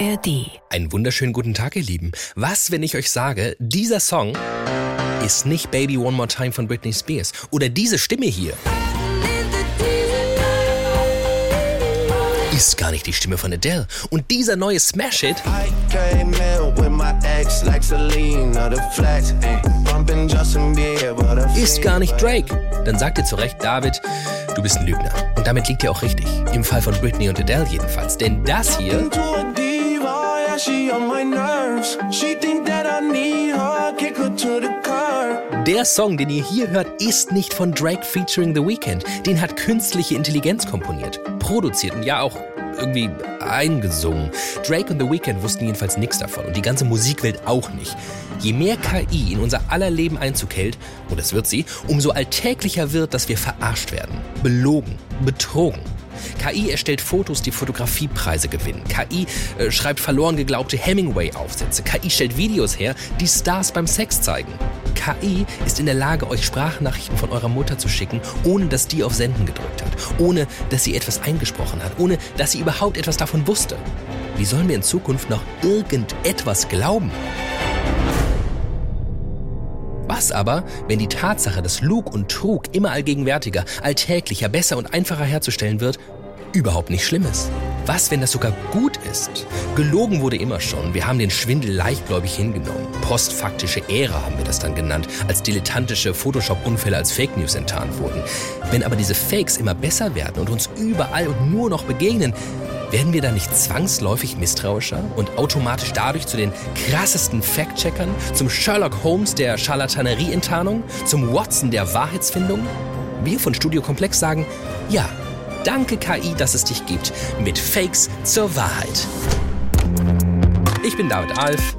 ARD. Einen wunderschönen guten Tag, ihr Lieben. Was, wenn ich euch sage, dieser Song ist nicht Baby One More Time von Britney Spears oder diese Stimme hier ist gar nicht die Stimme von Adele und dieser neue Smash Hit ist gar nicht Drake. Dann sagt ihr zu Recht, David, du bist ein Lügner. Und damit liegt ihr auch richtig. Im Fall von Britney und Adele jedenfalls. Denn das hier der Song, den ihr hier hört, ist nicht von Drake featuring The Weeknd. Den hat künstliche Intelligenz komponiert, produziert und ja auch irgendwie eingesungen. Drake und The Weeknd wussten jedenfalls nichts davon und die ganze Musikwelt auch nicht. Je mehr KI in unser aller Leben Einzug hält, und es wird sie, umso alltäglicher wird, dass wir verarscht werden, belogen, betrogen. KI erstellt Fotos, die Fotografiepreise gewinnen. KI äh, schreibt verloren geglaubte Hemingway-Aufsätze. KI stellt Videos her, die Stars beim Sex zeigen. KI ist in der Lage, euch Sprachnachrichten von eurer Mutter zu schicken, ohne dass die auf Senden gedrückt hat, ohne dass sie etwas eingesprochen hat, ohne dass sie überhaupt etwas davon wusste. Wie sollen wir in Zukunft noch irgendetwas glauben? Was aber, wenn die Tatsache, dass Lug und Trug immer allgegenwärtiger, alltäglicher, besser und einfacher herzustellen wird, überhaupt nicht schlimm ist? Was, wenn das sogar gut ist? Gelogen wurde immer schon. Wir haben den Schwindel leichtgläubig hingenommen. Postfaktische Ära haben wir das dann genannt, als dilettantische Photoshop-Unfälle als Fake News enttarnt wurden. Wenn aber diese Fakes immer besser werden und uns überall und nur noch begegnen, werden wir da nicht zwangsläufig misstrauischer und automatisch dadurch zu den krassesten Fact-Checkern, zum Sherlock Holmes der Charlatanerie-Enttarnung, zum Watson der Wahrheitsfindung? Wir von Studio Komplex sagen, ja, danke KI, dass es dich gibt, mit Fakes zur Wahrheit. Ich bin David Alf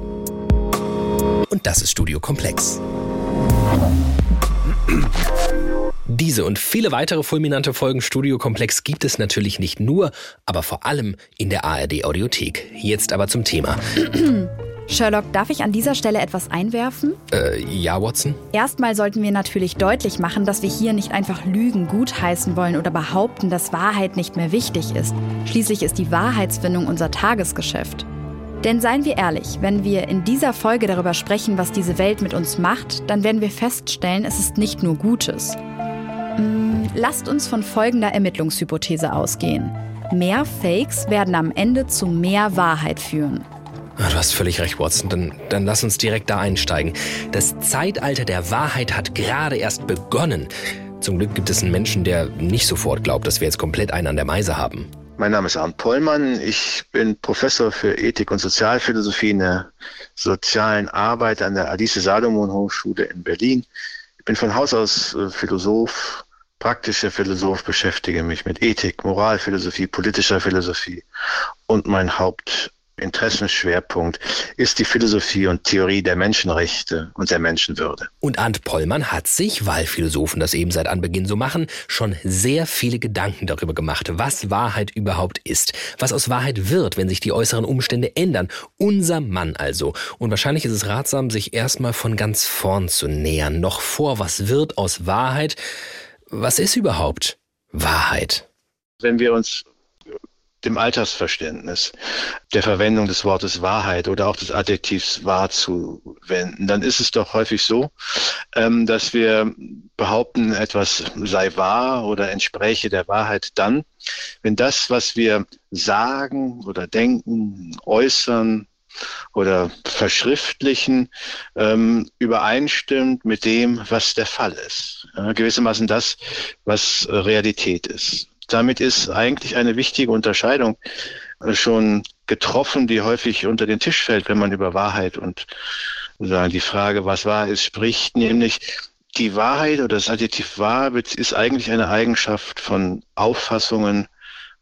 und das ist Studio Komplex. Diese und viele weitere fulminante Folgen Studio Komplex gibt es natürlich nicht nur, aber vor allem in der ARD Audiothek. Jetzt aber zum Thema. Sherlock, darf ich an dieser Stelle etwas einwerfen? Äh, ja, Watson? Erstmal sollten wir natürlich deutlich machen, dass wir hier nicht einfach Lügen gutheißen wollen oder behaupten, dass Wahrheit nicht mehr wichtig ist. Schließlich ist die Wahrheitsfindung unser Tagesgeschäft. Denn seien wir ehrlich, wenn wir in dieser Folge darüber sprechen, was diese Welt mit uns macht, dann werden wir feststellen, es ist nicht nur Gutes. Lasst uns von folgender Ermittlungshypothese ausgehen. Mehr Fakes werden am Ende zu mehr Wahrheit führen. Du hast völlig recht, Watson. Dann, dann lass uns direkt da einsteigen. Das Zeitalter der Wahrheit hat gerade erst begonnen. Zum Glück gibt es einen Menschen, der nicht sofort glaubt, dass wir jetzt komplett einen an der Meise haben. Mein Name ist Arndt Pollmann. Ich bin Professor für Ethik und Sozialphilosophie in der sozialen Arbeit an der Alice Salomon Hochschule in Berlin. Ich bin von Haus aus äh, Philosoph, praktischer Philosoph, beschäftige mich mit Ethik, Moralphilosophie, politischer Philosophie und mein Haupt Interessenschwerpunkt ist die Philosophie und Theorie der Menschenrechte und der Menschenwürde. Und Arndt Pollmann hat sich, weil Philosophen das eben seit Anbeginn so machen, schon sehr viele Gedanken darüber gemacht, was Wahrheit überhaupt ist, was aus Wahrheit wird, wenn sich die äußeren Umstände ändern. Unser Mann also. Und wahrscheinlich ist es ratsam, sich erstmal von ganz vorn zu nähern, noch vor, was wird aus Wahrheit? Was ist überhaupt Wahrheit? Wenn wir uns dem Altersverständnis, der Verwendung des Wortes Wahrheit oder auch des Adjektivs wahr zuwenden, dann ist es doch häufig so, ähm, dass wir behaupten, etwas sei wahr oder entspräche der Wahrheit dann, wenn das, was wir sagen oder denken, äußern, oder verschriftlichen ähm, übereinstimmt mit dem, was der Fall ist. Ja, gewissermaßen das, was Realität ist damit ist eigentlich eine wichtige Unterscheidung äh, schon getroffen, die häufig unter den Tisch fällt, wenn man über Wahrheit und sagen, die Frage, was wahr ist, spricht, nämlich die Wahrheit oder das Adjektiv wahr ist eigentlich eine Eigenschaft von Auffassungen,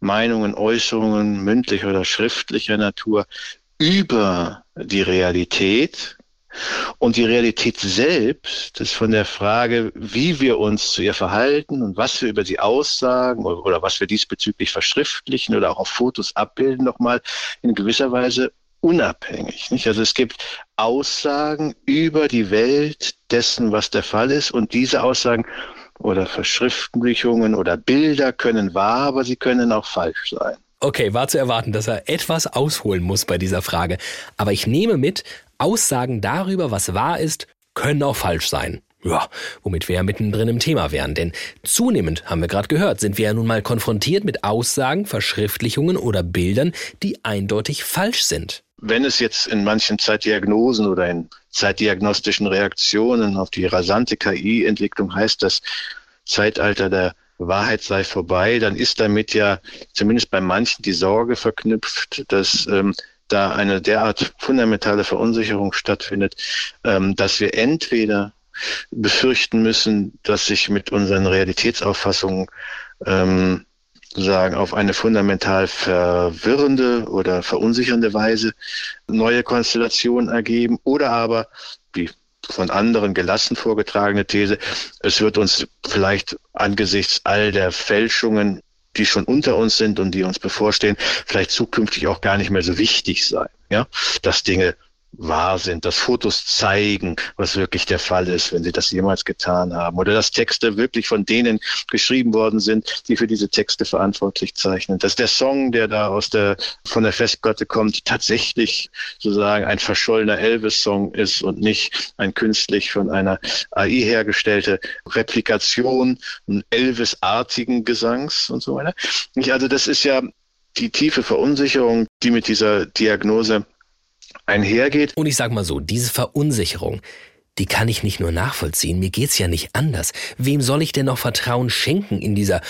Meinungen, Äußerungen, mündlicher oder schriftlicher Natur über die Realität, und die Realität selbst ist von der Frage, wie wir uns zu ihr verhalten und was wir über sie aussagen oder, oder was wir diesbezüglich verschriftlichen oder auch auf Fotos abbilden, nochmal in gewisser Weise unabhängig. Nicht? Also es gibt Aussagen über die Welt dessen, was der Fall ist und diese Aussagen oder Verschriftlichungen oder Bilder können wahr, aber sie können auch falsch sein. Okay, war zu erwarten, dass er etwas ausholen muss bei dieser Frage. Aber ich nehme mit, Aussagen darüber, was wahr ist, können auch falsch sein. Ja, womit wir ja mittendrin im Thema wären. Denn zunehmend, haben wir gerade gehört, sind wir ja nun mal konfrontiert mit Aussagen, Verschriftlichungen oder Bildern, die eindeutig falsch sind. Wenn es jetzt in manchen Zeitdiagnosen oder in zeitdiagnostischen Reaktionen auf die rasante KI-Entwicklung heißt, das Zeitalter der Wahrheit sei vorbei, dann ist damit ja zumindest bei manchen die Sorge verknüpft, dass ähm, da eine derart fundamentale Verunsicherung stattfindet, ähm, dass wir entweder befürchten müssen, dass sich mit unseren Realitätsauffassungen ähm, sagen auf eine fundamental verwirrende oder verunsichernde Weise neue Konstellationen ergeben oder aber von anderen gelassen vorgetragene These, es wird uns vielleicht angesichts all der Fälschungen, die schon unter uns sind und die uns bevorstehen, vielleicht zukünftig auch gar nicht mehr so wichtig sein, ja, dass Dinge wahr sind, dass Fotos zeigen, was wirklich der Fall ist, wenn sie das jemals getan haben, oder dass Texte wirklich von denen geschrieben worden sind, die für diese Texte verantwortlich zeichnen, dass der Song, der da aus der von der Festplatte kommt, tatsächlich sozusagen ein verschollener Elvis-Song ist und nicht ein künstlich von einer AI hergestellte Replikation Elvis-artigen Gesangs und so weiter. Also das ist ja die tiefe Verunsicherung, die mit dieser Diagnose einhergeht. Und ich sage mal so, diese Verunsicherung, die kann ich nicht nur nachvollziehen, mir geht's ja nicht anders. Wem soll ich denn noch Vertrauen schenken in dieser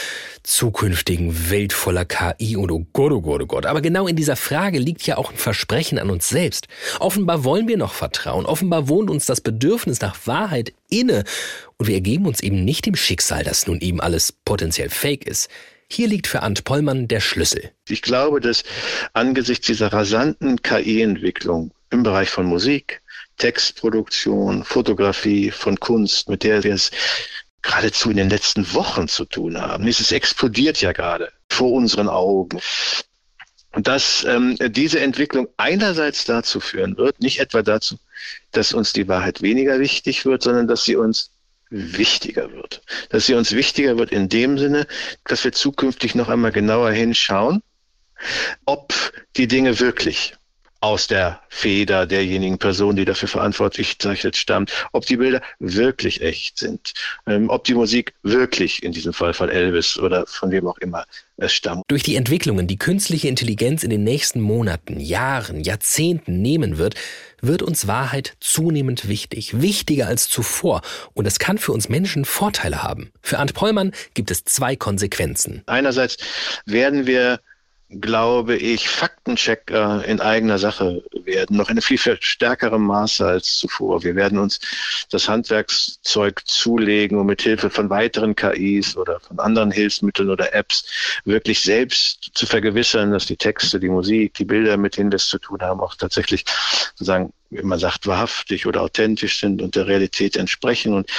zukünftigen Welt voller KI und oh Gott, oh Gott, oh Gott. Aber genau in dieser Frage liegt ja auch ein Versprechen an uns selbst. Offenbar wollen wir noch vertrauen, offenbar wohnt uns das Bedürfnis nach Wahrheit inne und wir ergeben uns eben nicht dem Schicksal, dass nun eben alles potenziell fake ist. Hier liegt für Ant Pollmann der Schlüssel. Ich glaube, dass angesichts dieser rasanten KI-Entwicklung im Bereich von Musik, Textproduktion, Fotografie, von Kunst, mit der wir es geradezu in den letzten Wochen zu tun haben. Es explodiert ja gerade vor unseren Augen. Dass ähm, diese Entwicklung einerseits dazu führen wird, nicht etwa dazu, dass uns die Wahrheit weniger wichtig wird, sondern dass sie uns wichtiger wird. Dass sie uns wichtiger wird in dem Sinne, dass wir zukünftig noch einmal genauer hinschauen, ob die Dinge wirklich aus der Feder derjenigen Person, die dafür verantwortlich zeichnet, stammt, ob die Bilder wirklich echt sind, ähm, ob die Musik wirklich, in diesem Fall von Elvis oder von wem auch immer, es stammt. Durch die Entwicklungen, die künstliche Intelligenz in den nächsten Monaten, Jahren, Jahrzehnten nehmen wird, wird uns Wahrheit zunehmend wichtig, wichtiger als zuvor. Und es kann für uns Menschen Vorteile haben. Für Ant Pollmann gibt es zwei Konsequenzen. Einerseits werden wir glaube ich, Faktenchecker in eigener Sache werden, noch in viel, viel stärkerem Maße als zuvor. Wir werden uns das Handwerkszeug zulegen und mit Hilfe von weiteren KIs oder von anderen Hilfsmitteln oder Apps wirklich selbst zu vergewissern, dass die Texte, die Musik, die Bilder, mit denen wir es zu tun haben, auch tatsächlich sozusagen, wie man sagt, wahrhaftig oder authentisch sind und der Realität entsprechen. Und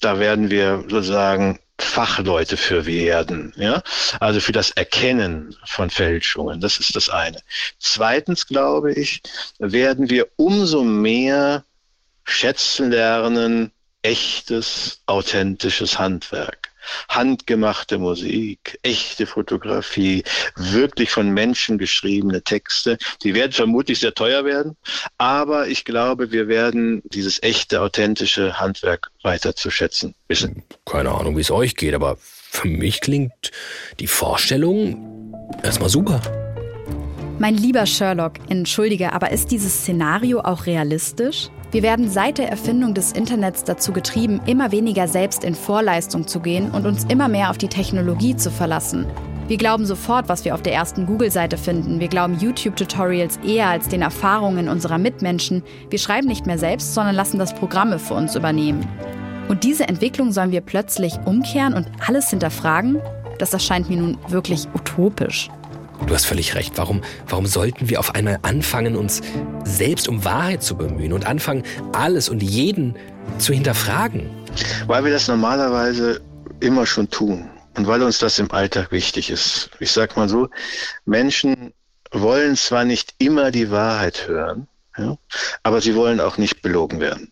da werden wir sozusagen Fachleute für werden, ja, also für das Erkennen von Fälschungen. Das ist das eine. Zweitens glaube ich, werden wir umso mehr schätzen lernen, echtes, authentisches Handwerk handgemachte Musik, echte Fotografie, wirklich von Menschen geschriebene Texte. Die werden vermutlich sehr teuer werden, aber ich glaube, wir werden dieses echte, authentische Handwerk weiter zu schätzen wissen. Keine Ahnung, wie es euch geht, aber für mich klingt die Vorstellung erstmal super. Mein lieber Sherlock, entschuldige, aber ist dieses Szenario auch realistisch? Wir werden seit der Erfindung des Internets dazu getrieben, immer weniger selbst in Vorleistung zu gehen und uns immer mehr auf die Technologie zu verlassen. Wir glauben sofort, was wir auf der ersten Google-Seite finden. Wir glauben YouTube-Tutorials eher als den Erfahrungen unserer Mitmenschen. Wir schreiben nicht mehr selbst, sondern lassen das Programme für uns übernehmen. Und diese Entwicklung sollen wir plötzlich umkehren und alles hinterfragen? Das erscheint mir nun wirklich utopisch. Du hast völlig recht. Warum, warum sollten wir auf einmal anfangen, uns selbst um Wahrheit zu bemühen und anfangen, alles und jeden zu hinterfragen? Weil wir das normalerweise immer schon tun und weil uns das im Alltag wichtig ist. Ich sag mal so, Menschen wollen zwar nicht immer die Wahrheit hören, ja, aber sie wollen auch nicht belogen werden.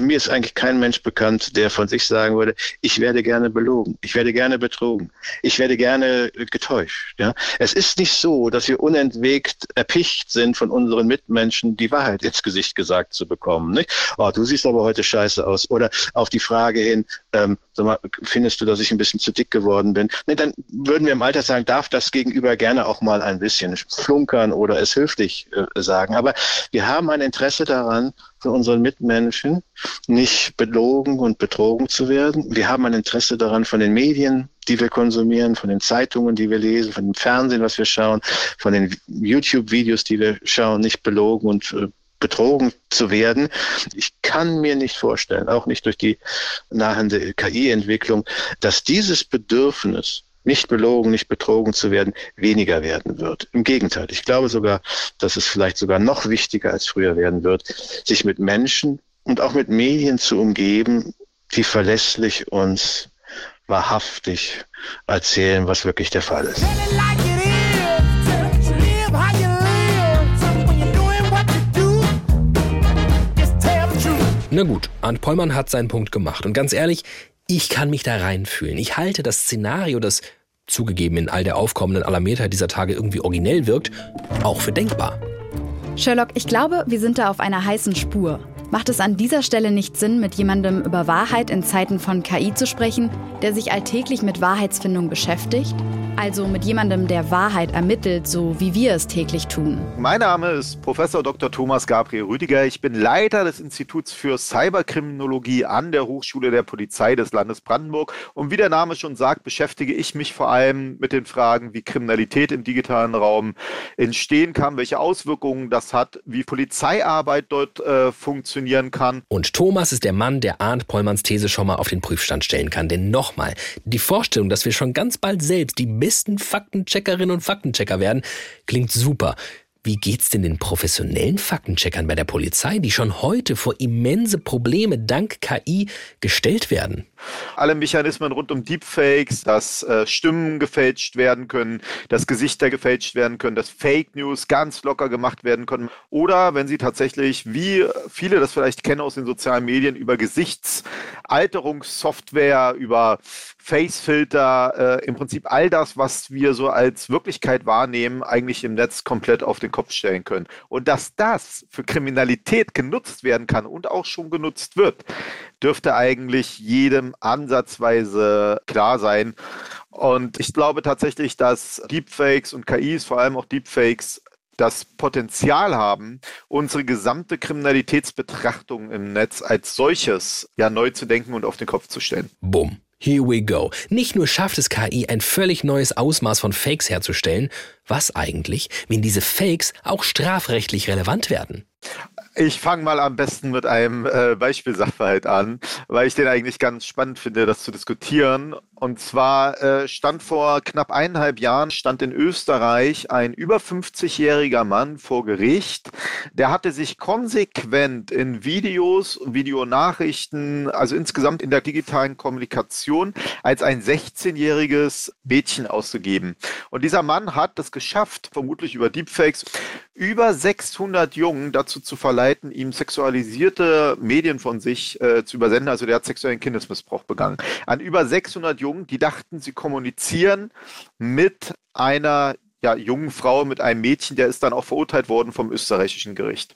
Mir ist eigentlich kein Mensch bekannt, der von sich sagen würde, ich werde gerne belogen, ich werde gerne betrogen, ich werde gerne getäuscht. Ja? Es ist nicht so, dass wir unentwegt erpicht sind, von unseren Mitmenschen die Wahrheit ins Gesicht gesagt zu bekommen. Nicht? Oh, du siehst aber heute scheiße aus. Oder auf die Frage hin, ähm, sag mal, findest du, dass ich ein bisschen zu dick geworden bin? Nee, dann würden wir im Alter sagen, darf das Gegenüber gerne auch mal ein bisschen flunkern oder es höflich äh, sagen. Aber wir haben ein Interesse daran, für unseren Mitmenschen nicht belogen und betrogen zu werden. Wir haben ein Interesse daran, von den Medien, die wir konsumieren, von den Zeitungen, die wir lesen, von dem Fernsehen, was wir schauen, von den YouTube-Videos, die wir schauen, nicht belogen und äh, betrogen zu werden. Ich kann mir nicht vorstellen, auch nicht durch die nahende KI-Entwicklung, dass dieses Bedürfnis, nicht belogen, nicht betrogen zu werden, weniger werden wird. Im Gegenteil, ich glaube sogar, dass es vielleicht sogar noch wichtiger als früher werden wird, sich mit Menschen und auch mit Medien zu umgeben, die verlässlich uns wahrhaftig erzählen, was wirklich der Fall ist. Na gut, Arndt Pollmann hat seinen Punkt gemacht. Und ganz ehrlich, ich kann mich da reinfühlen. Ich halte das Szenario, das zugegeben in all der aufkommenden Alarmiertheit dieser Tage irgendwie originell wirkt, auch für denkbar. Sherlock, ich glaube, wir sind da auf einer heißen Spur. Macht es an dieser Stelle nicht Sinn, mit jemandem über Wahrheit in Zeiten von KI zu sprechen, der sich alltäglich mit Wahrheitsfindung beschäftigt? Also mit jemandem, der Wahrheit ermittelt, so wie wir es täglich tun. Mein Name ist Professor Dr. Thomas Gabriel Rüdiger. Ich bin Leiter des Instituts für Cyberkriminologie an der Hochschule der Polizei des Landes Brandenburg. Und wie der Name schon sagt, beschäftige ich mich vor allem mit den Fragen, wie Kriminalität im digitalen Raum entstehen kann, welche Auswirkungen das hat, wie Polizeiarbeit dort äh, funktionieren kann. Und Thomas ist der Mann, der Arndt Pollmanns These schon mal auf den Prüfstand stellen kann. Denn nochmal, die Vorstellung, dass wir schon ganz bald selbst die besten Faktencheckerinnen und Faktenchecker werden, klingt super. Wie geht's denn den professionellen Faktencheckern bei der Polizei, die schon heute vor immense Probleme dank KI gestellt werden? Alle Mechanismen rund um Deepfakes, dass äh, Stimmen gefälscht werden können, dass Gesichter gefälscht werden können, dass Fake News ganz locker gemacht werden können. Oder wenn sie tatsächlich, wie viele das vielleicht kennen aus den sozialen Medien, über Gesichtsalterungssoftware, über Facefilter, äh, im Prinzip all das, was wir so als Wirklichkeit wahrnehmen, eigentlich im Netz komplett auf den Kopf stellen können. Und dass das für Kriminalität genutzt werden kann und auch schon genutzt wird, dürfte eigentlich jedem ansatzweise klar sein. Und ich glaube tatsächlich, dass Deepfakes und KIs, vor allem auch Deepfakes, das Potenzial haben, unsere gesamte Kriminalitätsbetrachtung im Netz als solches ja neu zu denken und auf den Kopf zu stellen. Bumm. Here we go. Nicht nur schafft es KI, ein völlig neues Ausmaß von Fakes herzustellen, was eigentlich, wenn diese Fakes auch strafrechtlich relevant werden? Ich fange mal am besten mit einem äh, Beispielsachverhalt an, weil ich den eigentlich ganz spannend finde, das zu diskutieren. Und zwar äh, stand vor knapp eineinhalb Jahren, stand in Österreich ein über 50-jähriger Mann vor Gericht. Der hatte sich konsequent in Videos, Videonachrichten, also insgesamt in der digitalen Kommunikation als ein 16-jähriges Mädchen ausgegeben. Und dieser Mann hat es geschafft, vermutlich über Deepfakes, über 600 Jungen dazu zu verleiten, ihm sexualisierte Medien von sich äh, zu übersenden. Also der hat sexuellen Kindesmissbrauch begangen. An über 600 Jungen, die dachten, sie kommunizieren mit einer ja, jungen Frau, mit einem Mädchen, der ist dann auch verurteilt worden vom österreichischen Gericht.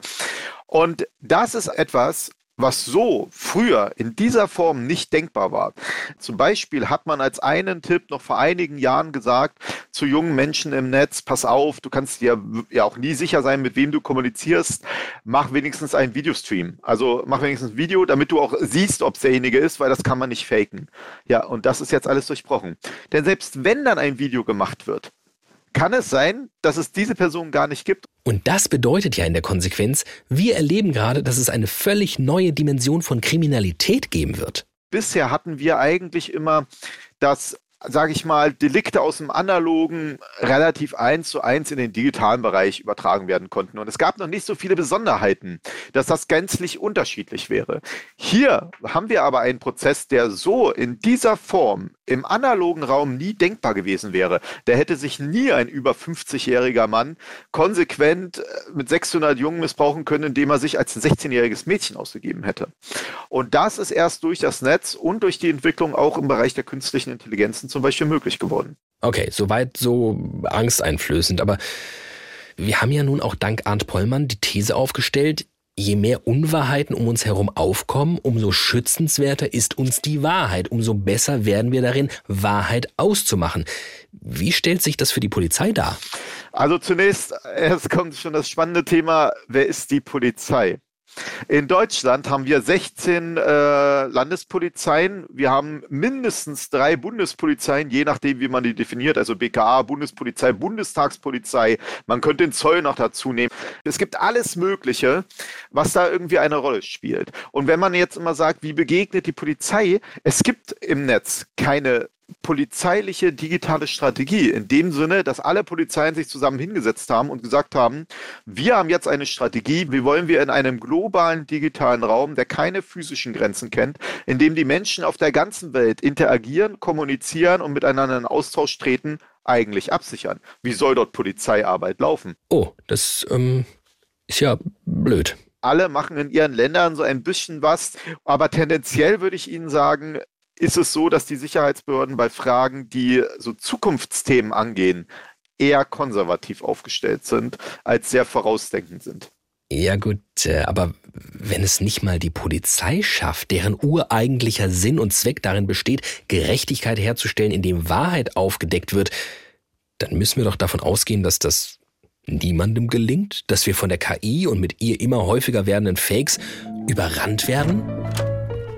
Und das ist etwas, was so früher in dieser Form nicht denkbar war. Zum Beispiel hat man als einen Tipp noch vor einigen Jahren gesagt zu jungen Menschen im Netz, pass auf, du kannst dir ja auch nie sicher sein, mit wem du kommunizierst, mach wenigstens einen Videostream. Also mach wenigstens ein Video, damit du auch siehst, ob es derjenige ist, weil das kann man nicht faken. Ja, und das ist jetzt alles durchbrochen. Denn selbst wenn dann ein Video gemacht wird, kann es sein, dass es diese Person gar nicht gibt. Und das bedeutet ja in der Konsequenz, wir erleben gerade, dass es eine völlig neue Dimension von Kriminalität geben wird. Bisher hatten wir eigentlich immer das sage ich mal, Delikte aus dem analogen relativ eins zu eins in den digitalen Bereich übertragen werden konnten. Und es gab noch nicht so viele Besonderheiten, dass das gänzlich unterschiedlich wäre. Hier haben wir aber einen Prozess, der so in dieser Form im analogen Raum nie denkbar gewesen wäre. Da hätte sich nie ein über 50-jähriger Mann konsequent äh, mit 600 Jungen missbrauchen können, indem er sich als ein 16-jähriges Mädchen ausgegeben hätte. Und das ist erst durch das Netz und durch die Entwicklung auch im Bereich der künstlichen Intelligenzen zum Beispiel möglich geworden. Okay, soweit so angsteinflößend, aber wir haben ja nun auch dank Arndt Pollmann die These aufgestellt, Je mehr Unwahrheiten um uns herum aufkommen, umso schützenswerter ist uns die Wahrheit, umso besser werden wir darin, Wahrheit auszumachen. Wie stellt sich das für die Polizei dar? Also zunächst, es kommt schon das spannende Thema, wer ist die Polizei? In Deutschland haben wir 16 äh, Landespolizeien. Wir haben mindestens drei Bundespolizeien, je nachdem, wie man die definiert. Also BKA, Bundespolizei, Bundestagspolizei. Man könnte den Zoll noch dazu nehmen. Es gibt alles Mögliche, was da irgendwie eine Rolle spielt. Und wenn man jetzt immer sagt, wie begegnet die Polizei? Es gibt im Netz keine polizeiliche digitale Strategie. In dem Sinne, dass alle Polizeien sich zusammen hingesetzt haben und gesagt haben, wir haben jetzt eine Strategie, wie wollen wir in einem globalen digitalen Raum, der keine physischen Grenzen kennt, in dem die Menschen auf der ganzen Welt interagieren, kommunizieren und miteinander in Austausch treten, eigentlich absichern. Wie soll dort Polizeiarbeit laufen? Oh, das ähm, ist ja blöd alle machen in ihren Ländern so ein bisschen was, aber tendenziell würde ich Ihnen sagen, ist es so, dass die Sicherheitsbehörden bei Fragen, die so Zukunftsthemen angehen, eher konservativ aufgestellt sind, als sehr vorausdenkend sind. Ja gut, äh, aber wenn es nicht mal die Polizei schafft, deren ureigentlicher Sinn und Zweck darin besteht, Gerechtigkeit herzustellen, indem Wahrheit aufgedeckt wird, dann müssen wir doch davon ausgehen, dass das niemandem gelingt, dass wir von der KI und mit ihr immer häufiger werdenden Fakes überrannt werden?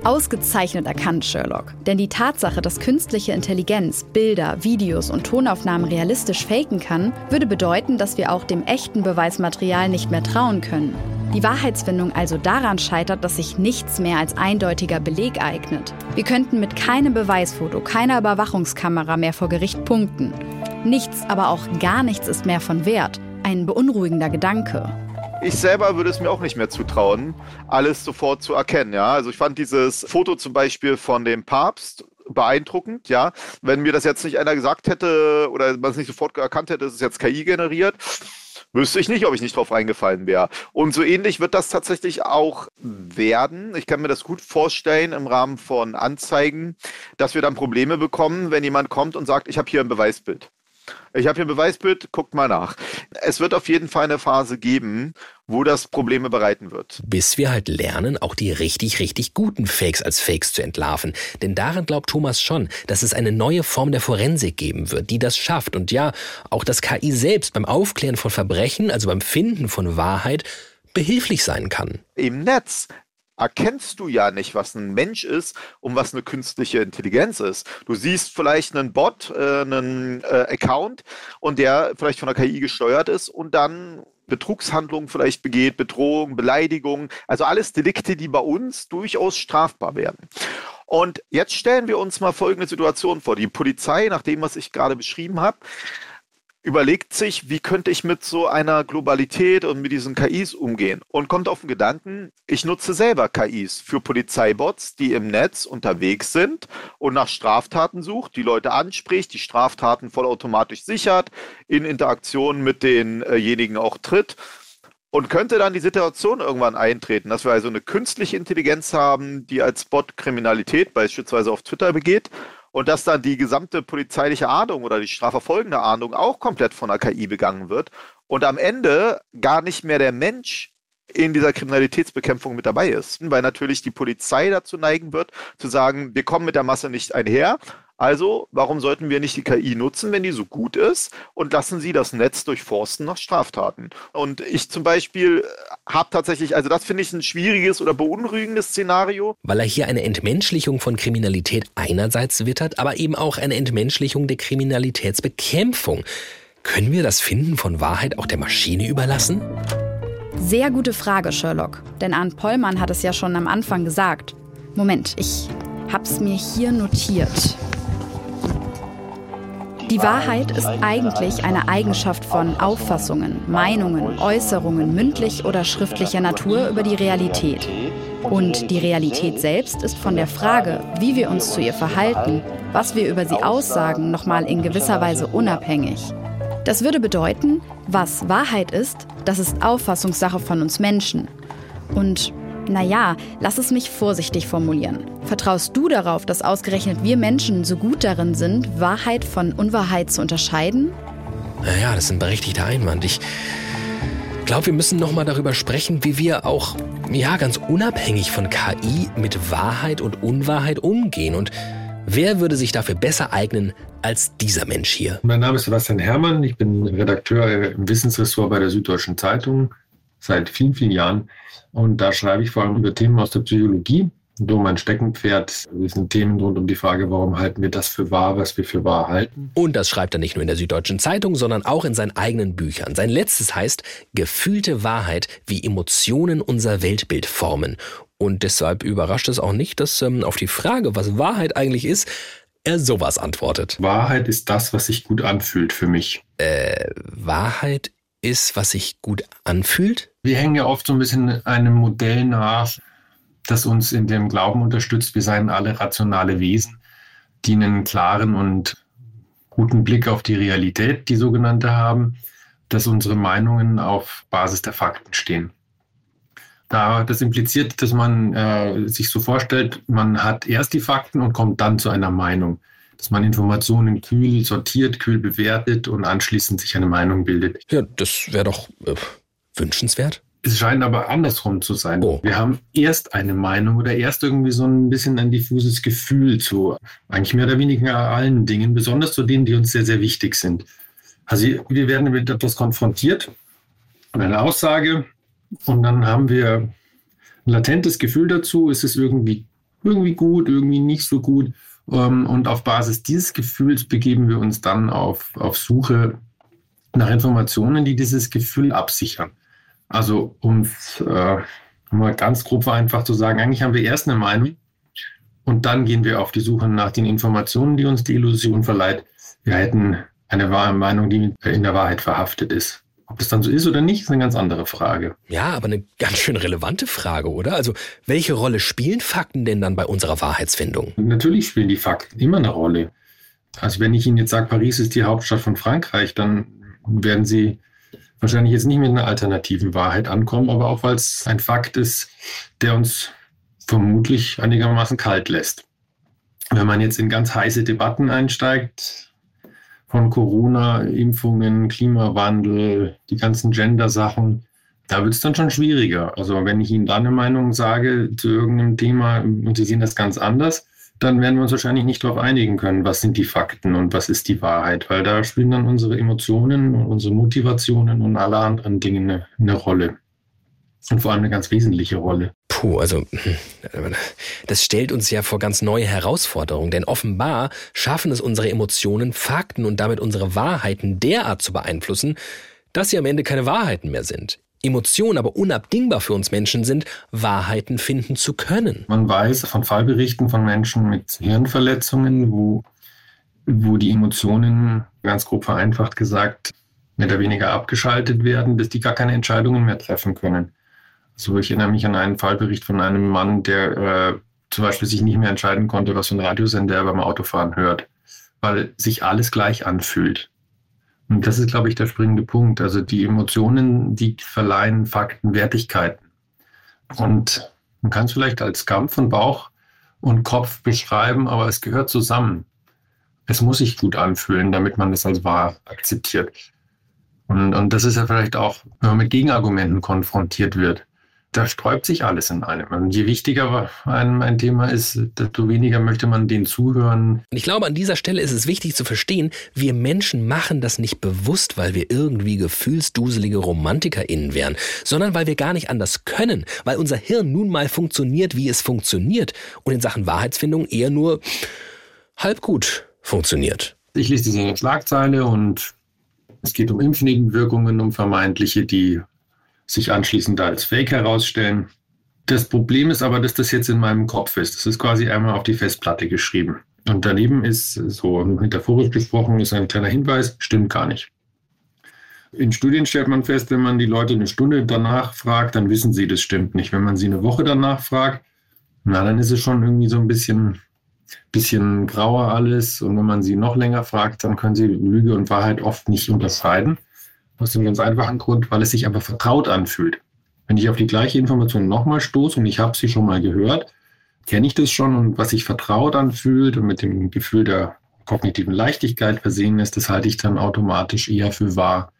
Ausgezeichnet erkannt, Sherlock. Denn die Tatsache, dass künstliche Intelligenz Bilder, Videos und Tonaufnahmen realistisch faken kann, würde bedeuten, dass wir auch dem echten Beweismaterial nicht mehr trauen können. Die Wahrheitsfindung also daran scheitert, dass sich nichts mehr als eindeutiger Beleg eignet. Wir könnten mit keinem Beweisfoto, keiner Überwachungskamera mehr vor Gericht punkten. Nichts, aber auch gar nichts ist mehr von Wert. Ein beunruhigender Gedanke ich selber würde es mir auch nicht mehr zutrauen, alles sofort zu erkennen. Ja, also ich fand dieses Foto zum Beispiel von dem Papst beeindruckend. Ja, wenn mir das jetzt nicht einer gesagt hätte oder man es nicht sofort erkannt hätte, ist es jetzt KI generiert. Wüsste ich nicht, ob ich nicht drauf reingefallen wäre. Und so ähnlich wird das tatsächlich auch werden. Ich kann mir das gut vorstellen im Rahmen von Anzeigen, dass wir dann Probleme bekommen, wenn jemand kommt und sagt, ich habe hier ein Beweisbild. Ich habe hier ein Beweisbild, guckt mal nach. Es wird auf jeden Fall eine Phase geben, wo das Probleme bereiten wird. Bis wir halt lernen, auch die richtig, richtig guten Fakes als Fakes zu entlarven. Denn daran glaubt Thomas schon, dass es eine neue Form der Forensik geben wird, die das schafft. Und ja, auch das KI selbst beim Aufklären von Verbrechen, also beim Finden von Wahrheit, behilflich sein kann. Im Netz erkennst du ja nicht, was ein Mensch ist und was eine künstliche Intelligenz ist. Du siehst vielleicht einen Bot, äh, einen äh, Account und der vielleicht von der KI gesteuert ist und dann Betrugshandlungen vielleicht begeht, Bedrohung, Beleidigung, also alles Delikte, die bei uns durchaus strafbar werden. Und jetzt stellen wir uns mal folgende Situation vor. Die Polizei, nach dem, was ich gerade beschrieben habe, überlegt sich, wie könnte ich mit so einer Globalität und mit diesen KIs umgehen und kommt auf den Gedanken, ich nutze selber KIs für Polizeibots, die im Netz unterwegs sind und nach Straftaten sucht, die Leute anspricht, die Straftaten vollautomatisch sichert, in Interaktion mit denjenigen auch tritt. Und könnte dann die Situation irgendwann eintreten, dass wir also eine künstliche Intelligenz haben, die als Bot Kriminalität beispielsweise auf Twitter begeht und dass dann die gesamte polizeiliche Ahndung oder die strafverfolgende Ahndung auch komplett von der KI begangen wird und am Ende gar nicht mehr der Mensch in dieser Kriminalitätsbekämpfung mit dabei ist, weil natürlich die Polizei dazu neigen wird, zu sagen, wir kommen mit der Masse nicht einher, also, warum sollten wir nicht die KI nutzen, wenn die so gut ist und lassen sie das Netz durchforsten nach Straftaten? Und ich zum Beispiel habe tatsächlich, also das finde ich ein schwieriges oder beunruhigendes Szenario. Weil er hier eine Entmenschlichung von Kriminalität einerseits wittert, aber eben auch eine Entmenschlichung der Kriminalitätsbekämpfung. Können wir das Finden von Wahrheit auch der Maschine überlassen? Sehr gute Frage, Sherlock. Denn Arndt Pollmann hat es ja schon am Anfang gesagt. Moment, ich hab's mir hier notiert. Die Wahrheit ist eigentlich eine Eigenschaft von Auffassungen, Meinungen, Äußerungen mündlich oder schriftlicher Natur über die Realität. Und die Realität selbst ist von der Frage, wie wir uns zu ihr verhalten, was wir über sie aussagen, nochmal in gewisser Weise unabhängig. Das würde bedeuten, was Wahrheit ist, das ist Auffassungssache von uns Menschen. Und naja, lass es mich vorsichtig formulieren. Vertraust du darauf, dass ausgerechnet wir Menschen so gut darin sind, Wahrheit von Unwahrheit zu unterscheiden? Naja, das ist ein berechtigter Einwand. Ich glaube, wir müssen nochmal darüber sprechen, wie wir auch, ja, ganz unabhängig von KI mit Wahrheit und Unwahrheit umgehen. Und wer würde sich dafür besser eignen als dieser Mensch hier? Mein Name ist Sebastian Herrmann. Ich bin Redakteur im Wissensressort bei der Süddeutschen Zeitung seit vielen, vielen Jahren. Und da schreibe ich vor allem über Themen aus der Psychologie. Und mein Steckenpferd sind Themen rund um die Frage, warum halten wir das für wahr, was wir für wahr halten. Und das schreibt er nicht nur in der Süddeutschen Zeitung, sondern auch in seinen eigenen Büchern. Sein letztes heißt Gefühlte Wahrheit, wie Emotionen unser Weltbild formen. Und deshalb überrascht es auch nicht, dass ähm, auf die Frage, was Wahrheit eigentlich ist, er sowas antwortet. Wahrheit ist das, was sich gut anfühlt für mich. Äh, Wahrheit ist, was sich gut anfühlt? Wir hängen ja oft so ein bisschen einem Modell nach, das uns in dem Glauben unterstützt, wir seien alle rationale Wesen, die einen klaren und guten Blick auf die Realität, die sogenannte haben, dass unsere Meinungen auf Basis der Fakten stehen. Da, das impliziert, dass man äh, sich so vorstellt, man hat erst die Fakten und kommt dann zu einer Meinung dass man Informationen kühl sortiert, kühl bewertet und anschließend sich eine Meinung bildet. Ja, das wäre doch äh, wünschenswert. Es scheint aber andersrum zu sein. Oh. Wir haben erst eine Meinung oder erst irgendwie so ein bisschen ein diffuses Gefühl zu eigentlich mehr oder weniger allen Dingen, besonders zu denen, die uns sehr, sehr wichtig sind. Also wir werden mit etwas konfrontiert, eine Aussage, und dann haben wir ein latentes Gefühl dazu, ist es irgendwie, irgendwie gut, irgendwie nicht so gut. Ähm, und auf Basis dieses Gefühls begeben wir uns dann auf, auf Suche nach Informationen, die dieses Gefühl absichern. Also um es äh, mal ganz grob vereinfacht zu sagen, eigentlich haben wir erst eine Meinung und dann gehen wir auf die Suche nach den Informationen, die uns die Illusion verleiht. Wir hätten eine Meinung, die in der Wahrheit verhaftet ist. Ob es dann so ist oder nicht, ist eine ganz andere Frage. Ja, aber eine ganz schön relevante Frage, oder? Also, welche Rolle spielen Fakten denn dann bei unserer Wahrheitsfindung? Natürlich spielen die Fakten immer eine Rolle. Also, wenn ich Ihnen jetzt sage, Paris ist die Hauptstadt von Frankreich, dann werden Sie wahrscheinlich jetzt nicht mit einer alternativen Wahrheit ankommen, aber auch weil es ein Fakt ist, der uns vermutlich einigermaßen kalt lässt. Wenn man jetzt in ganz heiße Debatten einsteigt, von Corona, Impfungen, Klimawandel, die ganzen Gender-Sachen, da wird es dann schon schwieriger. Also wenn ich Ihnen da eine Meinung sage zu irgendeinem Thema und Sie sehen das ganz anders, dann werden wir uns wahrscheinlich nicht darauf einigen können, was sind die Fakten und was ist die Wahrheit, weil da spielen dann unsere Emotionen und unsere Motivationen und alle anderen Dinge eine, eine Rolle. Und vor allem eine ganz wesentliche Rolle. Puh, also das stellt uns ja vor ganz neue Herausforderungen, denn offenbar schaffen es unsere Emotionen, Fakten und damit unsere Wahrheiten derart zu beeinflussen, dass sie am Ende keine Wahrheiten mehr sind. Emotionen aber unabdingbar für uns Menschen sind, Wahrheiten finden zu können. Man weiß von Fallberichten von Menschen mit Hirnverletzungen, wo, wo die Emotionen, ganz grob vereinfacht gesagt, mehr oder weniger abgeschaltet werden, dass die gar keine Entscheidungen mehr treffen können. So, ich erinnere mich an einen Fallbericht von einem Mann, der äh, zum Beispiel sich nicht mehr entscheiden konnte, was für ein Radiosender er beim Autofahren hört, weil sich alles gleich anfühlt. Und das ist, glaube ich, der springende Punkt. Also die Emotionen, die verleihen Fakten Wertigkeiten. Und man kann es vielleicht als Kampf von Bauch und Kopf beschreiben, aber es gehört zusammen. Es muss sich gut anfühlen, damit man das als wahr akzeptiert. Und, und das ist ja vielleicht auch, wenn man mit Gegenargumenten konfrontiert wird da sträubt sich alles in einem. Und je wichtiger einem ein Thema ist, desto weniger möchte man den zuhören. Und ich glaube, an dieser Stelle ist es wichtig zu verstehen, wir Menschen machen das nicht bewusst, weil wir irgendwie gefühlsduselige RomantikerInnen wären, sondern weil wir gar nicht anders können, weil unser Hirn nun mal funktioniert, wie es funktioniert und in Sachen Wahrheitsfindung eher nur halb gut funktioniert. Ich lese diese Schlagzeile und es geht um Impfnebenwirkungen, um vermeintliche, die sich anschließend als Fake herausstellen. Das Problem ist aber, dass das jetzt in meinem Kopf ist. Das ist quasi einmal auf die Festplatte geschrieben. Und daneben ist, so metaphorisch gesprochen, ist ein kleiner Hinweis, stimmt gar nicht. In Studien stellt man fest, wenn man die Leute eine Stunde danach fragt, dann wissen sie, das stimmt nicht. Wenn man sie eine Woche danach fragt, na, dann ist es schon irgendwie so ein bisschen, bisschen grauer alles. Und wenn man sie noch länger fragt, dann können sie Lüge und Wahrheit oft nicht unterscheiden. Aus dem ganz einfachen Grund, weil es sich einfach vertraut anfühlt. Wenn ich auf die gleiche Information nochmal stoße und ich habe sie schon mal gehört, kenne ich das schon und was sich vertraut anfühlt und mit dem Gefühl der kognitiven Leichtigkeit versehen ist, das halte ich dann automatisch eher für wahr.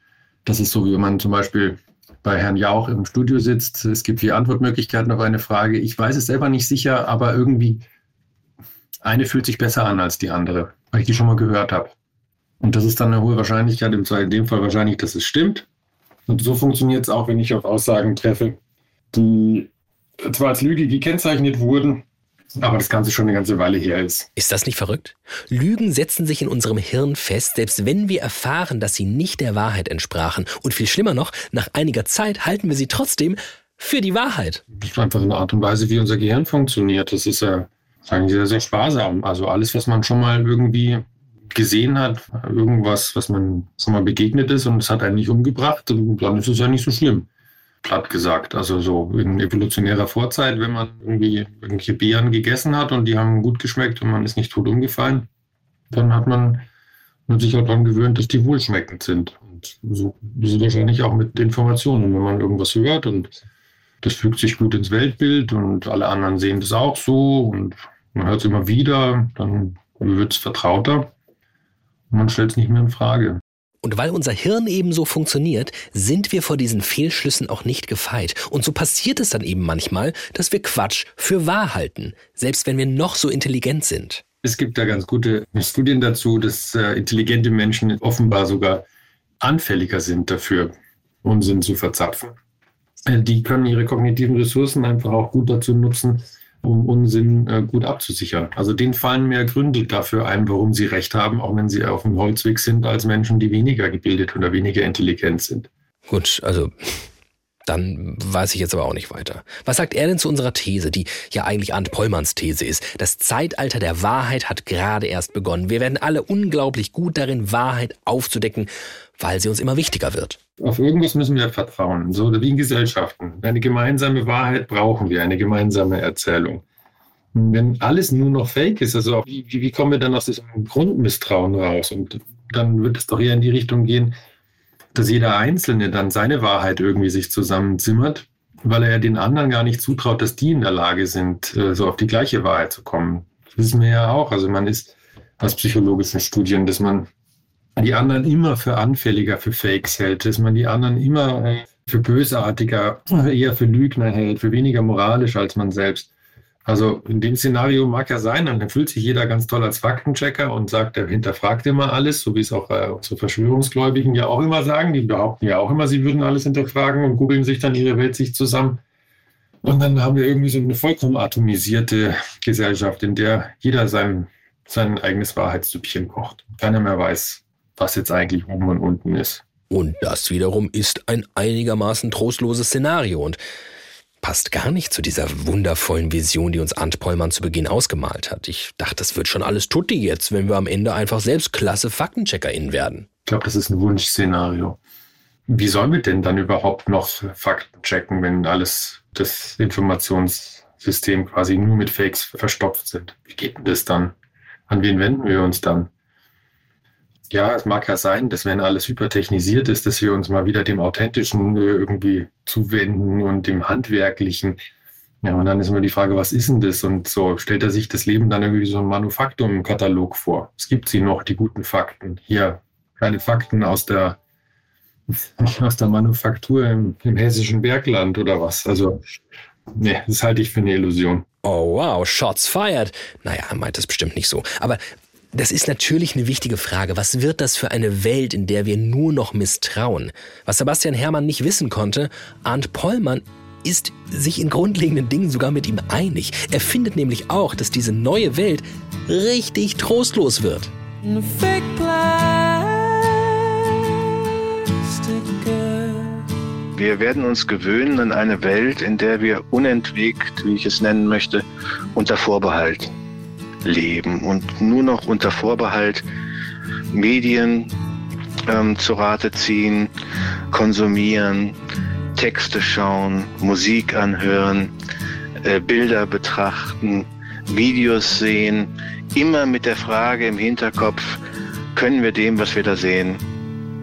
Das ist so, wie wenn man zum Beispiel bei Herrn Jauch im Studio sitzt. Es gibt vier Antwortmöglichkeiten auf eine Frage. Ich weiß es selber nicht sicher, aber irgendwie eine fühlt sich besser an als die andere, weil ich die schon mal gehört habe. Und das ist dann eine hohe Wahrscheinlichkeit, in dem Fall wahrscheinlich, dass es stimmt. Und so funktioniert es auch, wenn ich auf Aussagen treffe, die zwar als Lüge gekennzeichnet wurden, aber das Ganze schon eine ganze Weile her ist. Ist das nicht verrückt? Lügen setzen sich in unserem Hirn fest, selbst wenn wir erfahren, dass sie nicht der Wahrheit entsprachen. Und viel schlimmer noch, nach einiger Zeit halten wir sie trotzdem für die Wahrheit. Das ist einfach eine Art und Weise, wie unser Gehirn funktioniert. Das ist ja, sagen Sie, sehr, sehr sparsam. Also alles, was man schon mal irgendwie gesehen hat, irgendwas, was man schon mal begegnet ist und es hat einen nicht umgebracht, dann ist es ja nicht so schlimm. Platt gesagt. Also so in evolutionärer Vorzeit, wenn man irgendwie irgendwelche Beeren gegessen hat und die haben gut geschmeckt und man ist nicht tot umgefallen, dann hat man sich auch daran gewöhnt, dass die wohlschmeckend sind. Und so ist es wahrscheinlich auch mit Informationen. Wenn man irgendwas hört und das fügt sich gut ins Weltbild und alle anderen sehen das auch so und man hört es immer wieder, dann wird es vertrauter. Man stellt es nicht mehr in Frage. Und weil unser Hirn eben so funktioniert, sind wir vor diesen Fehlschlüssen auch nicht gefeit. Und so passiert es dann eben manchmal, dass wir Quatsch für wahr halten, selbst wenn wir noch so intelligent sind. Es gibt da ganz gute Studien dazu, dass äh, intelligente Menschen offenbar sogar anfälliger sind dafür, Unsinn zu verzapfen. Äh, die können ihre kognitiven Ressourcen einfach auch gut dazu nutzen, um Unsinn äh, gut abzusichern. Also denen fallen mehr Gründe dafür ein, warum sie recht haben, auch wenn sie auf dem Holzweg sind, als Menschen, die weniger gebildet oder weniger intelligent sind. Gut, also dann weiß ich jetzt aber auch nicht weiter. Was sagt er denn zu unserer These, die ja eigentlich Arndt Pollmanns These ist? Das Zeitalter der Wahrheit hat gerade erst begonnen. Wir werden alle unglaublich gut darin, Wahrheit aufzudecken, weil sie uns immer wichtiger wird. Auf irgendwas müssen wir vertrauen, so wie in Gesellschaften. Eine gemeinsame Wahrheit brauchen wir, eine gemeinsame Erzählung. Wenn alles nur noch Fake ist, also wie, wie kommen wir dann aus diesem Grundmisstrauen raus? Und dann wird es doch eher in die Richtung gehen, dass jeder Einzelne dann seine Wahrheit irgendwie sich zusammenzimmert, weil er den anderen gar nicht zutraut, dass die in der Lage sind, äh, so auf die gleiche Wahrheit zu kommen. Das wissen wir ja auch. Also man ist aus psychologischen Studien, dass man die anderen immer für anfälliger für Fakes hält, dass man die anderen immer äh, für bösartiger, eher für Lügner hält, für weniger moralisch als man selbst. Also in dem Szenario mag ja sein, dann fühlt sich jeder ganz toll als Faktenchecker und sagt, er hinterfragt immer alles, so wie es auch äh, unsere Verschwörungsgläubigen ja auch immer sagen. Die behaupten ja auch immer, sie würden alles hinterfragen und googeln sich dann ihre Welt sich zusammen. Und dann haben wir irgendwie so eine vollkommen atomisierte Gesellschaft, in der jeder sein, sein eigenes Wahrheitssüppchen kocht. Keiner mehr weiß, was jetzt eigentlich oben und unten ist. Und das wiederum ist ein einigermaßen trostloses Szenario und passt gar nicht zu dieser wundervollen Vision, die uns Arndt Pollmann zu Beginn ausgemalt hat. Ich dachte, das wird schon alles tutti jetzt, wenn wir am Ende einfach selbst klasse FaktencheckerInnen werden. Ich glaube, das ist ein Wunschszenario. Wie sollen wir denn dann überhaupt noch Fakten checken, wenn alles das Informationssystem quasi nur mit Fakes verstopft sind? Wie geht denn das dann? An wen wenden wir uns dann? Ja, es mag ja sein, dass wenn alles hypertechnisiert ist, dass wir uns mal wieder dem Authentischen äh, irgendwie zuwenden und dem Handwerklichen. Ja, und dann ist immer die Frage, was ist denn das? Und so stellt er sich das Leben dann irgendwie so ein Manufaktum-Katalog vor. Es gibt sie noch, die guten Fakten. Hier, keine Fakten aus der, aus der Manufaktur im, im hessischen Bergland oder was. Also, nee, das halte ich für eine Illusion. Oh wow, Shots fired. Naja, er meint es bestimmt nicht so. Aber das ist natürlich eine wichtige Frage. Was wird das für eine Welt, in der wir nur noch misstrauen? Was Sebastian Herrmann nicht wissen konnte, Arndt Pollmann ist sich in grundlegenden Dingen sogar mit ihm einig. Er findet nämlich auch, dass diese neue Welt richtig trostlos wird. Wir werden uns gewöhnen an eine Welt, in der wir unentwegt, wie ich es nennen möchte, unter Vorbehalt leben und nur noch unter Vorbehalt Medien ähm, zu Rate ziehen, konsumieren, Texte schauen, Musik anhören, äh, Bilder betrachten, Videos sehen, immer mit der Frage im Hinterkopf, können wir dem, was wir da sehen,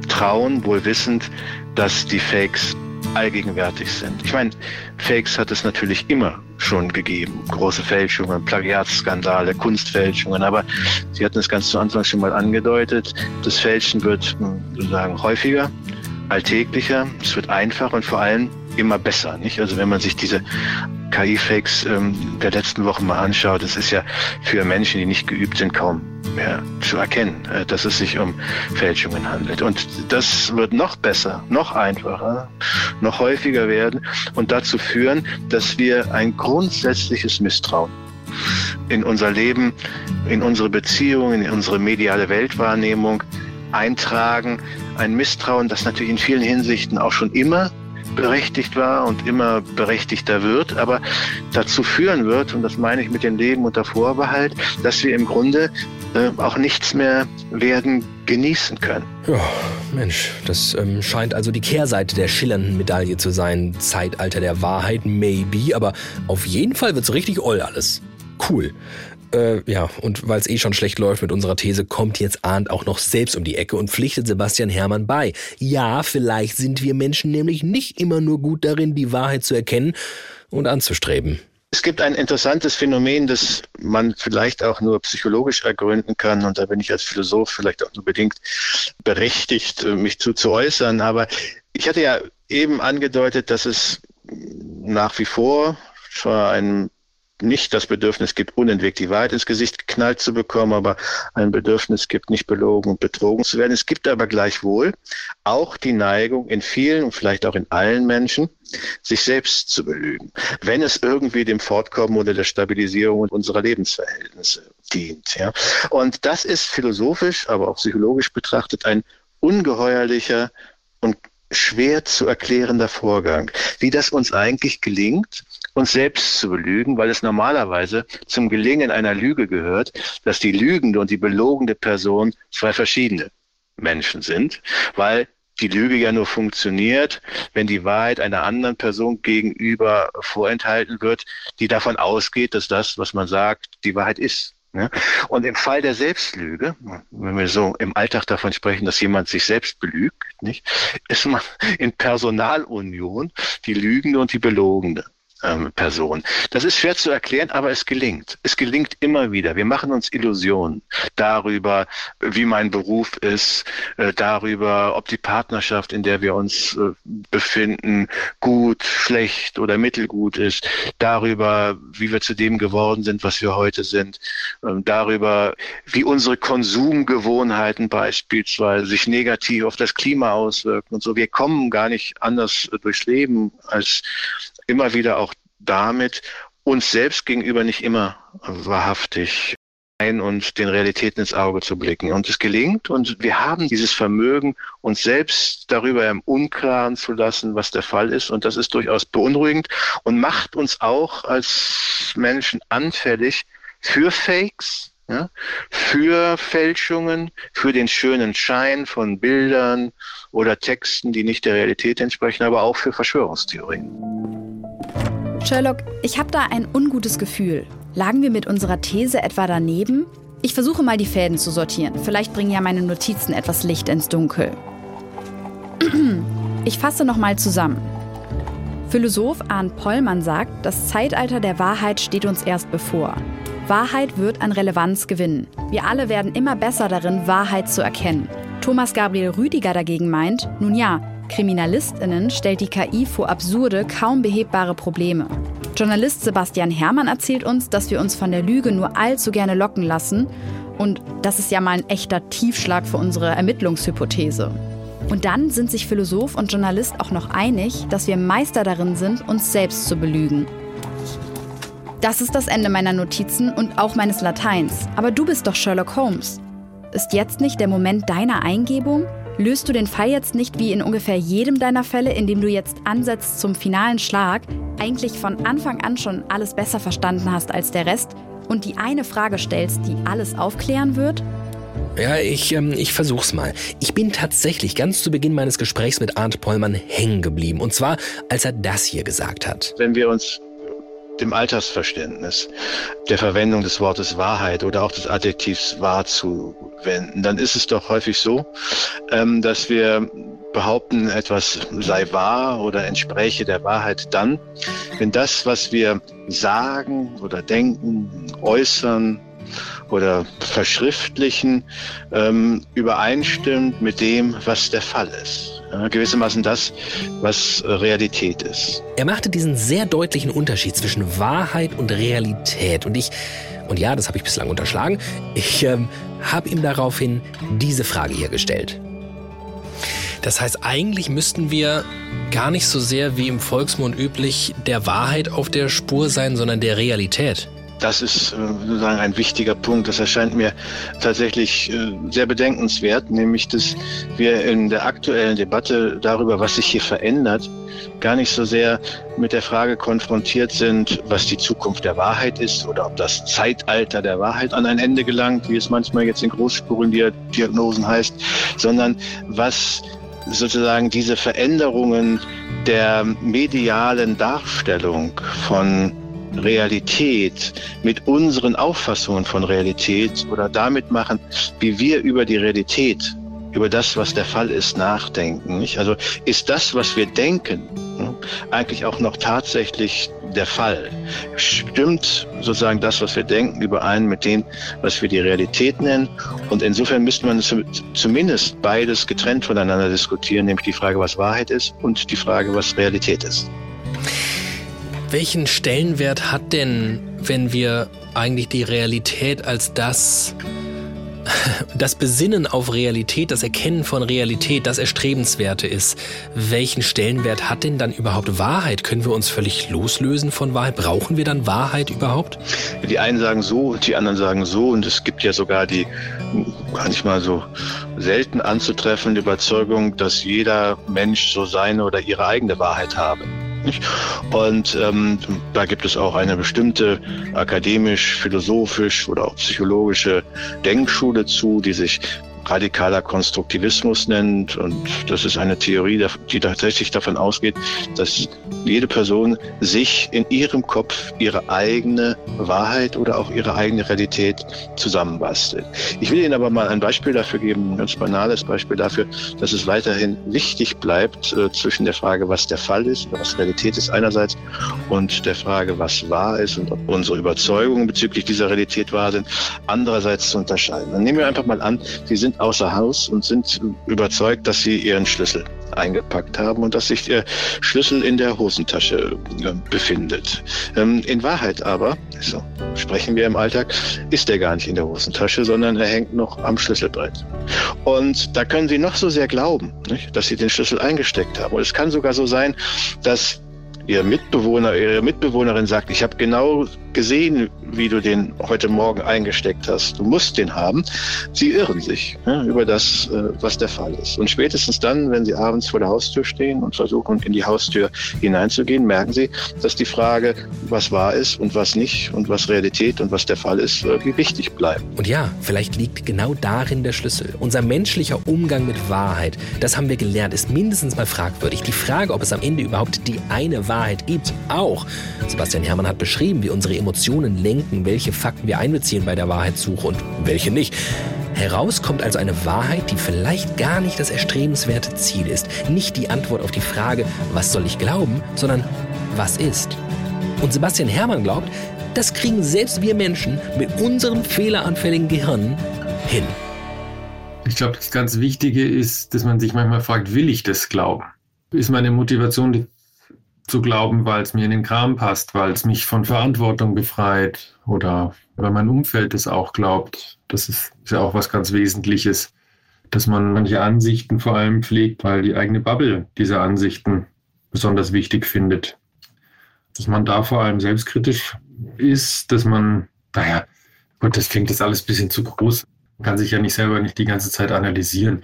trauen, wohl wissend, dass die Fakes allgegenwärtig sind. Ich meine, Fakes hat es natürlich immer schon gegeben. Große Fälschungen, Plagiatsskandale, Kunstfälschungen. Aber Sie hatten es ganz zu Anfang schon mal angedeutet. Das Fälschen wird hm, sozusagen häufiger, alltäglicher, es wird einfacher und vor allem immer besser. Nicht? Also wenn man sich diese KI-Fakes ähm, der letzten Wochen mal anschaut, das ist ja für Menschen, die nicht geübt sind, kaum mehr zu erkennen, äh, dass es sich um Fälschungen handelt. Und das wird noch besser, noch einfacher, noch häufiger werden und dazu führen, dass wir ein grundsätzliches Misstrauen in unser Leben, in unsere Beziehungen, in unsere mediale Weltwahrnehmung eintragen. Ein Misstrauen, das natürlich in vielen Hinsichten auch schon immer berechtigt war und immer berechtigter wird, aber dazu führen wird, und das meine ich mit dem Leben unter Vorbehalt, dass wir im Grunde äh, auch nichts mehr werden genießen können. Ja, Mensch, das ähm, scheint also die Kehrseite der schillernden Medaille zu sein. Zeitalter der Wahrheit, maybe, aber auf jeden Fall wird's richtig oll alles. Cool. Äh, ja, und weil es eh schon schlecht läuft mit unserer These, kommt jetzt Arndt auch noch selbst um die Ecke und pflichtet Sebastian Hermann bei. Ja, vielleicht sind wir Menschen nämlich nicht immer nur gut darin, die Wahrheit zu erkennen und anzustreben. Es gibt ein interessantes Phänomen, das man vielleicht auch nur psychologisch ergründen kann. Und da bin ich als Philosoph vielleicht auch nur bedingt berechtigt, mich zu, zu äußern. Aber ich hatte ja eben angedeutet, dass es nach wie vor zwar ein nicht das Bedürfnis gibt, unentwegt die Wahrheit ins Gesicht geknallt zu bekommen, aber ein Bedürfnis gibt, nicht belogen und betrogen zu werden. Es gibt aber gleichwohl auch die Neigung in vielen und vielleicht auch in allen Menschen, sich selbst zu belügen, wenn es irgendwie dem Fortkommen oder der Stabilisierung unserer Lebensverhältnisse dient. Ja. Und das ist philosophisch, aber auch psychologisch betrachtet ein ungeheuerlicher und schwer zu erklärender Vorgang, wie das uns eigentlich gelingt, uns selbst zu belügen, weil es normalerweise zum Gelingen einer Lüge gehört, dass die lügende und die belogene Person zwei verschiedene Menschen sind, weil die Lüge ja nur funktioniert, wenn die Wahrheit einer anderen Person gegenüber vorenthalten wird, die davon ausgeht, dass das, was man sagt, die Wahrheit ist. Ne? Und im Fall der Selbstlüge, wenn wir so im Alltag davon sprechen, dass jemand sich selbst belügt, nicht, ist man in Personalunion die Lügende und die Belogene ähm, Person. Das ist schwer zu erklären, aber es gelingt. Es gelingt immer wieder. Wir machen uns Illusionen darüber, wie mein Beruf ist, äh, darüber, ob die Partnerschaft, in der wir uns äh, befinden, gut, schlecht oder mittelgut ist, darüber, wie wir zu dem geworden sind, was wir heute sind, ähm, darüber, wie unsere Konsumgewohnheiten beispielsweise sich negativ auf das Klima auswirken und so. Wir kommen gar nicht anders durchs Leben als immer wieder auch damit, uns selbst gegenüber nicht immer wahrhaftig ein und den Realitäten ins Auge zu blicken. Und es gelingt und wir haben dieses Vermögen, uns selbst darüber im Unklaren zu lassen, was der Fall ist. Und das ist durchaus beunruhigend und macht uns auch als Menschen anfällig für Fakes, ja, für Fälschungen, für den schönen Schein von Bildern oder Texten, die nicht der Realität entsprechen, aber auch für Verschwörungstheorien. Sherlock, ich habe da ein ungutes Gefühl. Lagen wir mit unserer These etwa daneben? Ich versuche mal die Fäden zu sortieren. Vielleicht bringen ja meine Notizen etwas Licht ins Dunkel. Ich fasse nochmal zusammen. Philosoph Arndt Pollmann sagt, das Zeitalter der Wahrheit steht uns erst bevor. Wahrheit wird an Relevanz gewinnen. Wir alle werden immer besser darin, Wahrheit zu erkennen. Thomas Gabriel Rüdiger dagegen meint, nun ja, KriminalistInnen stellt die KI vor absurde, kaum behebbare Probleme. Journalist Sebastian Herrmann erzählt uns, dass wir uns von der Lüge nur allzu gerne locken lassen. Und das ist ja mal ein echter Tiefschlag für unsere Ermittlungshypothese. Und dann sind sich Philosoph und Journalist auch noch einig, dass wir Meister darin sind, uns selbst zu belügen. Das ist das Ende meiner Notizen und auch meines Lateins. Aber du bist doch Sherlock Holmes. Ist jetzt nicht der Moment deiner Eingebung? Löst du den Fall jetzt nicht wie in ungefähr jedem deiner Fälle, indem du jetzt ansetzt zum finalen Schlag, eigentlich von Anfang an schon alles besser verstanden hast als der Rest und die eine Frage stellst, die alles aufklären wird? Ja, ich, ähm, ich versuch's mal. Ich bin tatsächlich ganz zu Beginn meines Gesprächs mit Arndt Pollmann hängen geblieben. Und zwar, als er das hier gesagt hat. Wenn wir uns dem Alltagsverständnis der Verwendung des Wortes Wahrheit oder auch des Adjektivs wahr zuwenden, dann ist es doch häufig so, ähm, dass wir behaupten, etwas sei wahr oder entspräche der Wahrheit dann, wenn das, was wir sagen oder denken, äußern, oder verschriftlichen ähm, übereinstimmt mit dem, was der Fall ist. Ja, gewissermaßen das, was Realität ist. Er machte diesen sehr deutlichen Unterschied zwischen Wahrheit und Realität. Und ich, und ja, das habe ich bislang unterschlagen, ich ähm, habe ihm daraufhin diese Frage hier gestellt. Das heißt, eigentlich müssten wir gar nicht so sehr wie im Volksmund üblich der Wahrheit auf der Spur sein, sondern der Realität. Das ist äh, sozusagen ein wichtiger Punkt. Das erscheint mir tatsächlich äh, sehr bedenkenswert, nämlich dass wir in der aktuellen Debatte darüber, was sich hier verändert, gar nicht so sehr mit der Frage konfrontiert sind, was die Zukunft der Wahrheit ist oder ob das Zeitalter der Wahrheit an ein Ende gelangt, wie es manchmal jetzt in großspuren Diagnosen heißt, sondern was sozusagen diese Veränderungen der medialen Darstellung von Realität, mit unseren Auffassungen von Realität oder damit machen, wie wir über die Realität, über das, was der Fall ist, nachdenken. Nicht? Also ist das, was wir denken, hm, eigentlich auch noch tatsächlich der Fall? Stimmt sozusagen das, was wir denken, überein mit dem, was wir die Realität nennen? Und insofern müsste man zumindest beides getrennt voneinander diskutieren, nämlich die Frage, was Wahrheit ist und die Frage, was Realität ist. Welchen Stellenwert hat denn, wenn wir eigentlich die Realität als das, das Besinnen auf Realität, das Erkennen von Realität, das Erstrebenswerte ist? Welchen Stellenwert hat denn dann überhaupt Wahrheit? Können wir uns völlig loslösen von Wahrheit? Brauchen wir dann Wahrheit überhaupt? Die einen sagen so die anderen sagen so und es gibt ja sogar die gar nicht mal so selten anzutreffende Überzeugung, dass jeder Mensch so seine oder ihre eigene Wahrheit habe. Nicht? Und ähm, da gibt es auch eine bestimmte akademisch, philosophisch oder auch psychologische Denkschule zu, die sich radikaler Konstruktivismus nennt. Und das ist eine Theorie, die tatsächlich davon ausgeht, dass jede Person sich in ihrem Kopf ihre eigene Wahrheit oder auch ihre eigene Realität zusammenbastelt. Ich will Ihnen aber mal ein Beispiel dafür geben, ein ganz banales Beispiel dafür, dass es weiterhin wichtig bleibt äh, zwischen der Frage, was der Fall ist oder was Realität ist einerseits und der Frage, was wahr ist und ob unsere Überzeugungen bezüglich dieser Realität wahr sind, andererseits zu unterscheiden. Dann nehmen wir einfach mal an, Sie sind außer Haus und sind überzeugt, dass Sie Ihren Schlüssel eingepackt haben und dass sich der Schlüssel in der Hosentasche äh, befindet. Ähm, in Wahrheit aber, so sprechen wir im Alltag, ist er gar nicht in der Hosentasche, sondern er hängt noch am Schlüsselbrett. Und da können Sie noch so sehr glauben, dass Sie den Schlüssel eingesteckt haben. Und es kann sogar so sein, dass Ihr Mitbewohner, Ihre Mitbewohnerin sagt, ich habe genau gesehen, wie du den heute Morgen eingesteckt hast. Du musst den haben. Sie irren sich ja, über das, äh, was der Fall ist. Und spätestens dann, wenn sie abends vor der Haustür stehen und versuchen, in die Haustür hineinzugehen, merken sie, dass die Frage, was wahr ist und was nicht und was Realität und was der Fall ist, wie wichtig bleibt. Und ja, vielleicht liegt genau darin der Schlüssel. Unser menschlicher Umgang mit Wahrheit, das haben wir gelernt, ist mindestens mal fragwürdig. Die Frage, ob es am Ende überhaupt die eine Wahrheit gibt, auch. Sebastian Herrmann hat beschrieben, wie unsere Emotionen lenken, welche Fakten wir einbeziehen bei der Wahrheitssuche und welche nicht. Heraus kommt also eine Wahrheit, die vielleicht gar nicht das erstrebenswerte Ziel ist. Nicht die Antwort auf die Frage, was soll ich glauben, sondern was ist. Und Sebastian Herrmann glaubt, das kriegen selbst wir Menschen mit unserem fehleranfälligen Gehirn hin. Ich glaube, das ganz Wichtige ist, dass man sich manchmal fragt, will ich das glauben? Ist meine Motivation zu glauben, weil es mir in den Kram passt, weil es mich von Verantwortung befreit oder weil mein Umfeld es auch glaubt. Das ist, ist ja auch was ganz Wesentliches, dass man manche Ansichten vor allem pflegt, weil die eigene Bubble diese Ansichten besonders wichtig findet. Dass man da vor allem selbstkritisch ist, dass man, naja, Gott, das klingt jetzt alles ein bisschen zu groß. Man kann sich ja nicht selber nicht die ganze Zeit analysieren.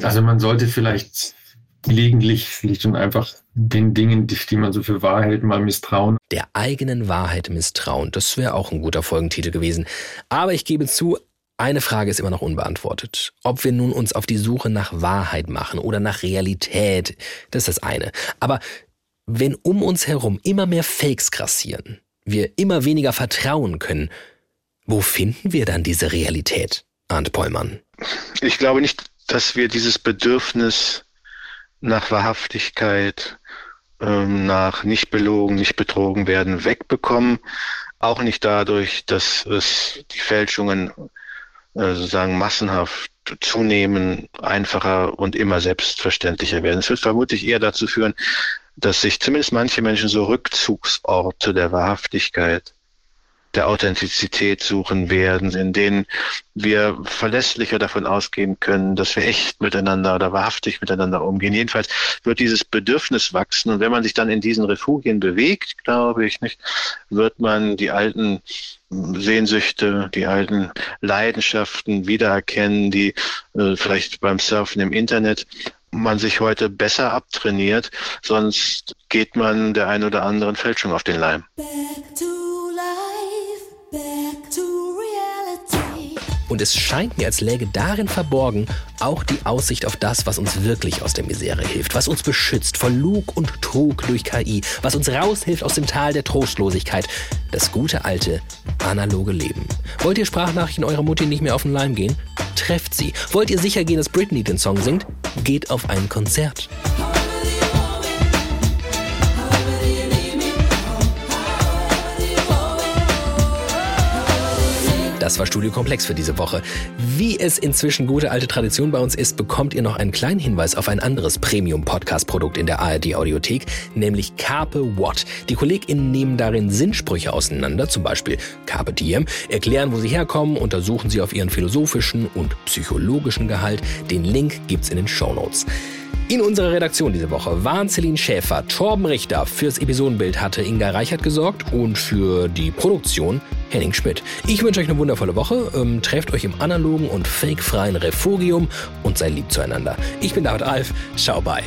Also man sollte vielleicht gelegentlich schlicht und einfach den Dingen, die, die man so für wahr hält, mal misstrauen. Der eigenen Wahrheit misstrauen, das wäre auch ein guter Folgentitel gewesen. Aber ich gebe zu, eine Frage ist immer noch unbeantwortet. Ob wir nun uns auf die Suche nach Wahrheit machen oder nach Realität, das ist das eine. Aber wenn um uns herum immer mehr Fakes grassieren, wir immer weniger vertrauen können, wo finden wir dann diese Realität, Arndt Pollmann? Ich glaube nicht, dass wir dieses Bedürfnis nach Wahrhaftigkeit, ähm, nach nicht belogen, nicht betrogen werden, wegbekommen. Auch nicht dadurch, dass es die Fälschungen äh, sozusagen massenhaft zunehmen, einfacher und immer selbstverständlicher werden. Es wird vermutlich eher dazu führen, dass sich zumindest manche Menschen so Rückzugsorte der Wahrhaftigkeit der Authentizität suchen werden, in denen wir verlässlicher davon ausgehen können, dass wir echt miteinander oder wahrhaftig miteinander umgehen. Jedenfalls wird dieses Bedürfnis wachsen und wenn man sich dann in diesen Refugien bewegt, glaube ich nicht, wird man die alten Sehnsüchte, die alten Leidenschaften wiedererkennen, die äh, vielleicht beim Surfen im Internet man sich heute besser abtrainiert, sonst geht man der ein oder anderen Fälschung auf den Leim. Und es scheint mir, als läge darin verborgen auch die Aussicht auf das, was uns wirklich aus der Misere hilft, was uns beschützt vor Lug und Trug durch KI, was uns raushilft aus dem Tal der Trostlosigkeit. Das gute alte, analoge Leben. Wollt ihr Sprachnachrichten eurer Mutti nicht mehr auf den Leim gehen? Trefft sie. Wollt ihr sicher gehen, dass Britney den Song singt? Geht auf ein Konzert. Das war Studio Komplex für diese Woche. Wie es inzwischen gute alte Tradition bei uns ist, bekommt ihr noch einen kleinen Hinweis auf ein anderes Premium-Podcast-Produkt in der ARD-Audiothek, nämlich Carpe What. Die KollegInnen nehmen darin Sinnsprüche auseinander, zum Beispiel Carpe Diem, erklären, wo sie herkommen, untersuchen sie auf ihren philosophischen und psychologischen Gehalt. Den Link gibt's in den Show Notes. In unserer Redaktion diese Woche waren Celine Schäfer, Torben Richter, fürs Episodenbild hatte Inga Reichert gesorgt und für die Produktion Henning Schmidt. Ich wünsche euch eine wundervolle Woche, ähm, trefft euch im analogen und fakefreien Refugium und seid lieb zueinander. Ich bin David Alf, ciao bye.